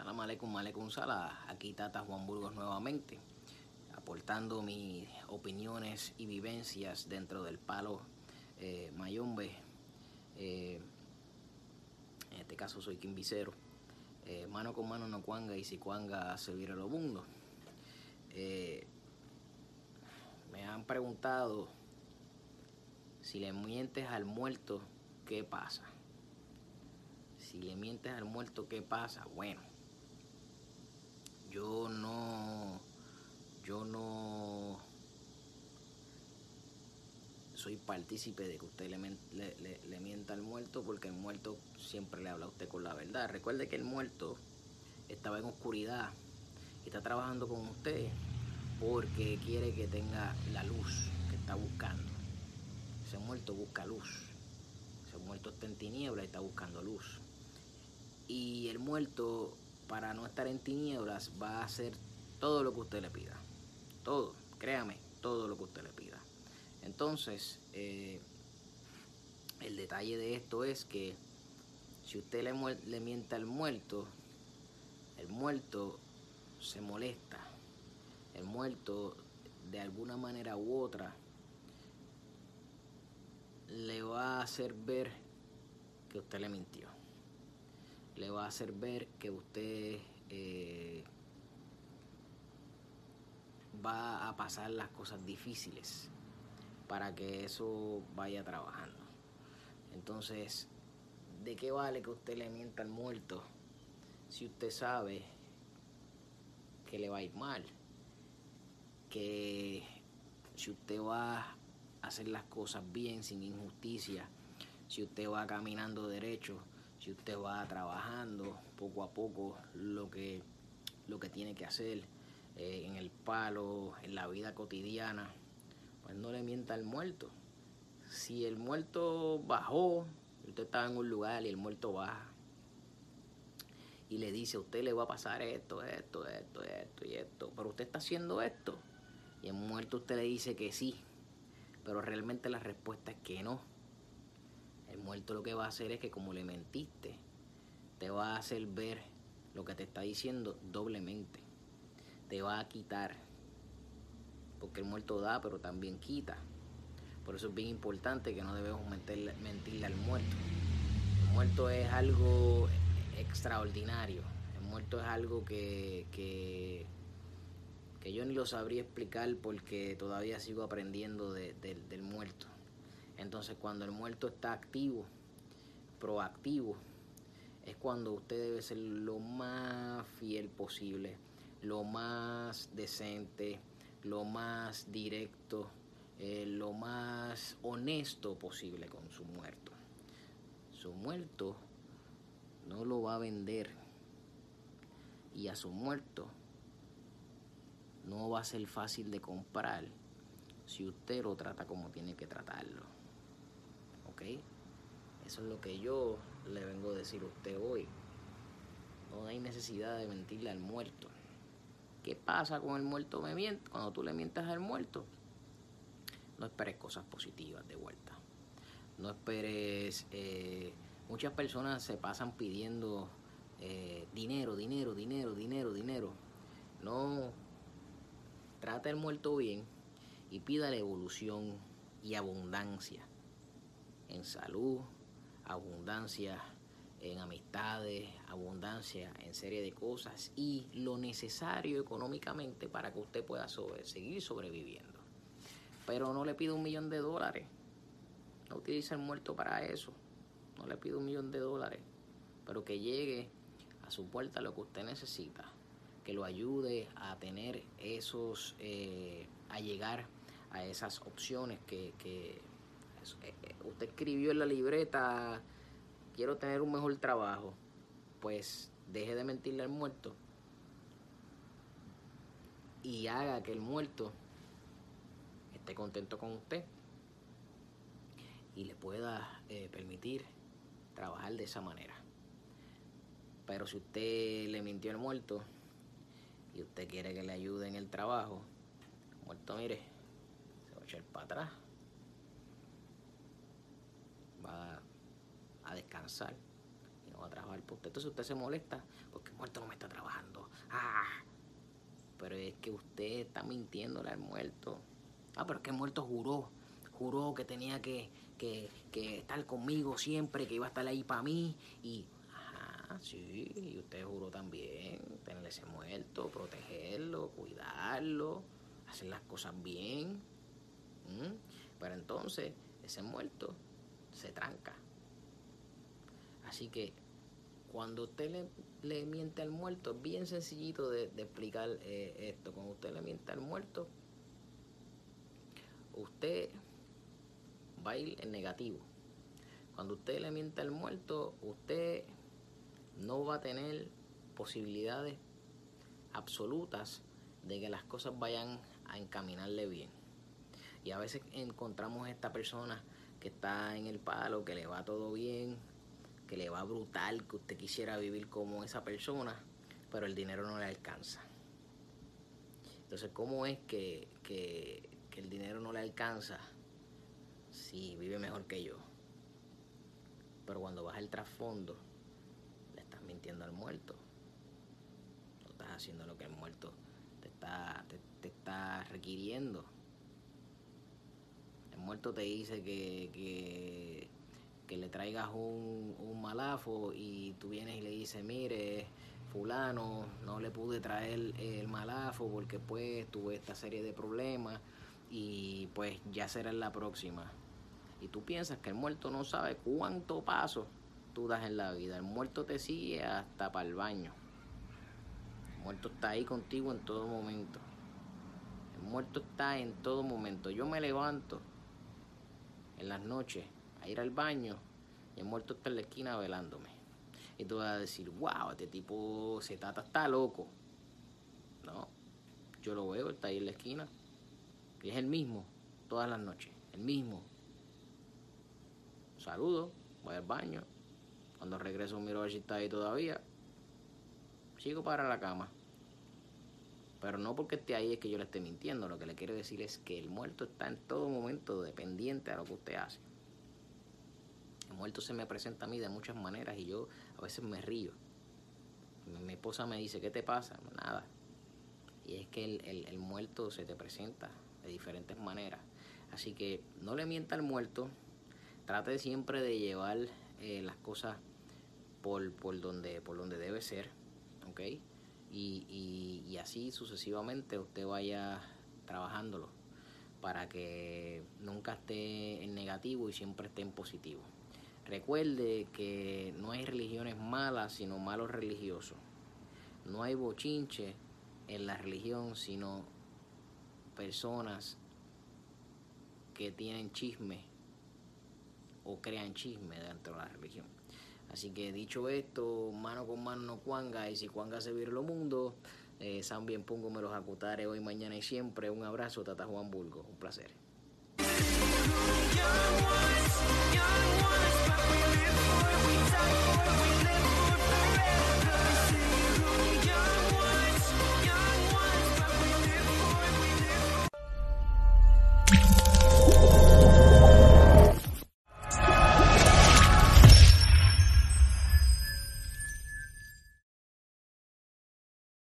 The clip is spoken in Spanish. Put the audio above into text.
Salam aleikum, aleikum salam. Aquí Tata Juan Burgos nuevamente, aportando mis opiniones y vivencias dentro del palo eh, Mayombe. Eh, en este caso soy Quimbicero. Eh, mano con mano no cuanga y si cuanga se vira lo mundo. Eh, me han preguntado si le mientes al muerto, ¿qué pasa? Si le mientes al muerto, ¿qué pasa? Bueno, yo no, yo no soy partícipe de que usted le, le, le, mienta al muerto porque el muerto siempre le habla a usted con la verdad. Recuerde que el muerto estaba en oscuridad y está trabajando con usted porque quiere que tenga la luz que está buscando. Ese muerto busca luz. Ese muerto está en tinieblas y está buscando luz. Y el muerto, para no estar en tinieblas, va a hacer todo lo que usted le pida. Todo, créame, todo lo que usted le pida. Entonces, eh, el detalle de esto es que si usted le, le miente al muerto, el muerto se molesta. El muerto, de alguna manera u otra, le va a hacer ver que usted le mintió. Le va a hacer ver que usted eh, va a pasar las cosas difíciles para que eso vaya trabajando. Entonces, ¿de qué vale que usted le mienta al muerto si usted sabe que le va a ir mal? Que si usted va a hacer las cosas bien, sin injusticia, si usted va caminando derecho, si usted va trabajando poco a poco lo que, lo que tiene que hacer eh, en el palo, en la vida cotidiana, pues no le mienta al muerto. Si el muerto bajó, usted estaba en un lugar y el muerto baja y le dice a usted le va a pasar esto, esto, esto, esto y esto, pero usted está haciendo esto y el muerto usted le dice que sí, pero realmente la respuesta es que no. El muerto lo que va a hacer es que como le mentiste, te va a hacer ver lo que te está diciendo doblemente. Te va a quitar porque el muerto da, pero también quita. Por eso es bien importante que no debemos mentirle, al muerto. El muerto es algo extraordinario. El muerto es algo que, que, yo ni lo sabría explicar porque todavía sigo aprendiendo de, de, del muerto. Entonces cuando el muerto está activo, proactivo, es cuando usted debe ser lo más fiel posible, lo más decente, lo más directo, eh, lo más honesto posible con su muerto. Su muerto no lo va a vender y a su muerto no va a ser fácil de comprar si usted lo trata como tiene que tratarlo. Eso es lo que yo le vengo a decir a usted hoy. No hay necesidad de mentirle al muerto. ¿Qué pasa con el muerto me miente? Cuando tú le mientas al muerto, no esperes cosas positivas de vuelta. No esperes... Eh, muchas personas se pasan pidiendo eh, dinero, dinero, dinero, dinero, dinero. No trata el muerto bien y pida la evolución y abundancia en salud, abundancia en amistades, abundancia en serie de cosas y lo necesario económicamente para que usted pueda seguir sobreviviendo. Pero no le pido un millón de dólares. No utilice el muerto para eso. No le pido un millón de dólares. Pero que llegue a su puerta lo que usted necesita. Que lo ayude a tener esos, eh, a llegar a esas opciones que, usted escribió en la libreta quiero tener un mejor trabajo, pues deje de mentirle al muerto y haga que el muerto esté contento con usted y le pueda eh, permitir trabajar de esa manera. Pero si usted le mintió al muerto y usted quiere que le ayude en el trabajo, el muerto mire, se va a echar para atrás. A descansar y no va a trabajar por usted. Entonces usted se molesta porque el muerto no me está trabajando. Ah, pero es que usted está mintiéndole al muerto. Ah, pero es que el muerto juró, juró que tenía que, que, que estar conmigo siempre, que iba a estar ahí para mí. Y, ajá, sí, y usted juró también tener ese muerto, protegerlo, cuidarlo, hacer las cosas bien. Pero entonces, ese muerto se tranca. Así que cuando usted le, miente al muerto, bien sencillito de, explicar eh, esto. Cuando usted le miente al muerto, usted va a ir en negativo. Cuando usted le miente al muerto, usted no va a tener posibilidades absolutas de que las cosas vayan a encaminarle bien. Y a veces encontramos a esta persona que está en el palo, que le va todo bien, que le va brutal, que usted quisiera vivir como esa persona, pero el dinero no le alcanza. Entonces, ¿cómo es que, que, el dinero no le alcanza si vive mejor que yo? Pero cuando vas al trasfondo, le estás mintiendo al muerto. No estás haciendo lo que el muerto te está, te está requiriendo. Muerto te dice que, que que le traigas un, un malafo y tú vienes y le dices, mire, fulano, no le pude traer el malafo porque pues tuve esta serie de problemas y pues ya será en la próxima. Y tú piensas que el muerto no sabe cuánto paso tú das en la vida. El muerto te sigue hasta para el baño. El muerto está ahí contigo en todo momento. El muerto está en todo momento. Yo me levanto en las noches a ir al baño y el muerto está en la esquina velándome. Y tú vas a decir, wow, este tipo se trata, está loco. No, yo lo veo, está ahí en la esquina. Y es el mismo, todas las noches, el mismo. Saludo, voy al baño. Cuando regreso miro a ver si está ahí todavía. Sigo para la cama. Pero no porque esté ahí es que yo le esté mintiendo. Lo que le quiero decir es que el muerto está en todo momento dependiente a lo que usted hace. El muerto se me presenta a mí de muchas maneras y yo a veces me río. Mi, esposa me dice, ¿qué te pasa? Nada. Y es que el, muerto se te presenta de diferentes maneras. Así que no le mienta al muerto. Trate siempre de llevar eh, las cosas por, por, donde, por donde debe ser. ¿Ok? Y, así sucesivamente usted vaya trabajándolo para que nunca esté en negativo y siempre esté en positivo. Recuerde que no hay religiones malas, sino malos religiosos. No hay bochinche en la religión, sino personas que tienen chisme o crean chisme dentro de la religión. Así que dicho esto, mano con mano no cuanga, y si cuanga se vira lo mundo, eh, San bien pongo me los acutare hoy, mañana y siempre. Un abrazo, Tata Juan Burgo, un placer.